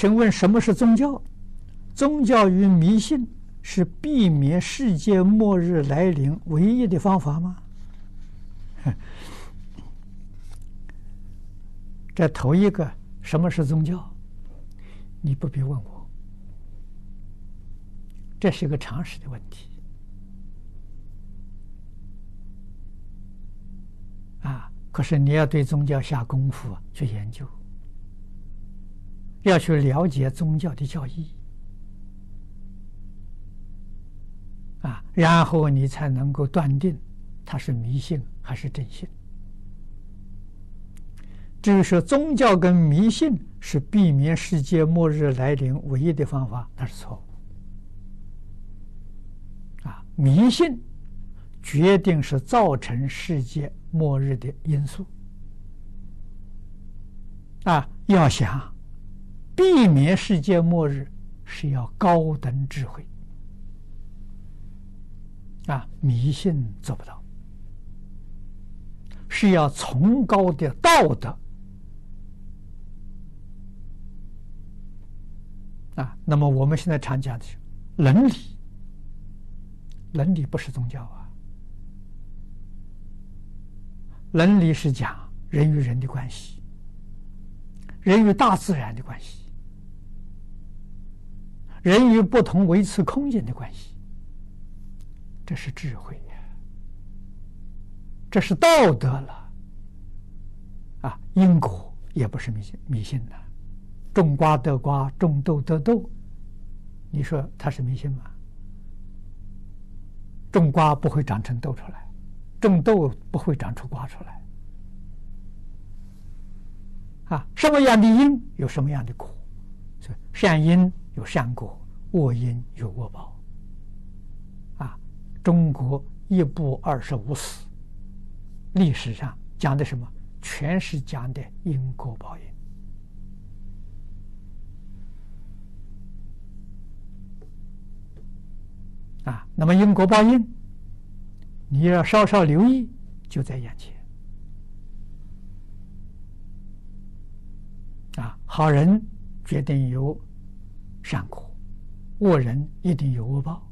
请问什么是宗教？宗教与迷信是避免世界末日来临唯一的方法吗？这头一个，什么是宗教？你不必问我，这是一个常识的问题。啊，可是你要对宗教下功夫去研究，要去了解宗教的教义，啊，然后你才能够断定它是迷信还是真信。至于说宗教跟迷信是避免世界末日来临唯一的方法，那是错误。啊，迷信决定是造成世界末日的因素。啊，要想避免世界末日，是要高等智慧。啊，迷信做不到，是要崇高的道德。啊，那么我们现在常讲的是伦理，伦理不是宗教啊，伦理是讲人与人的关系，人与大自然的关系，人与不同维持空间的关系，这是智慧呀，这是道德了，啊，因果也不是迷信迷信的。种瓜得瓜，种豆得豆，你说它是迷信吗？种瓜不会长成豆出来，种豆不会长出瓜出来。啊，什么样的因有什么样的果，善因有善果，恶因有恶报。啊，中国一部二十五史，历史上讲的什么？全是讲的因果报应。啊，那么因果报应，你要稍稍留意，就在眼前。啊，好人决定有善果，恶人一定有恶报。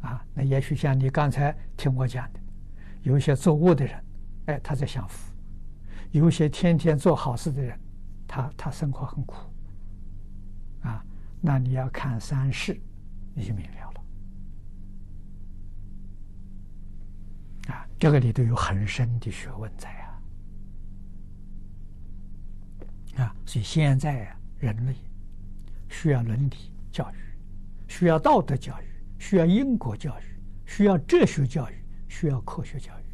啊，那也许像你刚才听我讲的，有一些作恶的人，哎，他在享福；有些天天做好事的人，他他生活很苦。啊，那你要看三世，你就明了。啊，这个里头有很深的学问在啊！啊，所以现在啊，人类需要伦理教育，需要道德教育，需要因果教育，需要哲学教育，需要科学教育。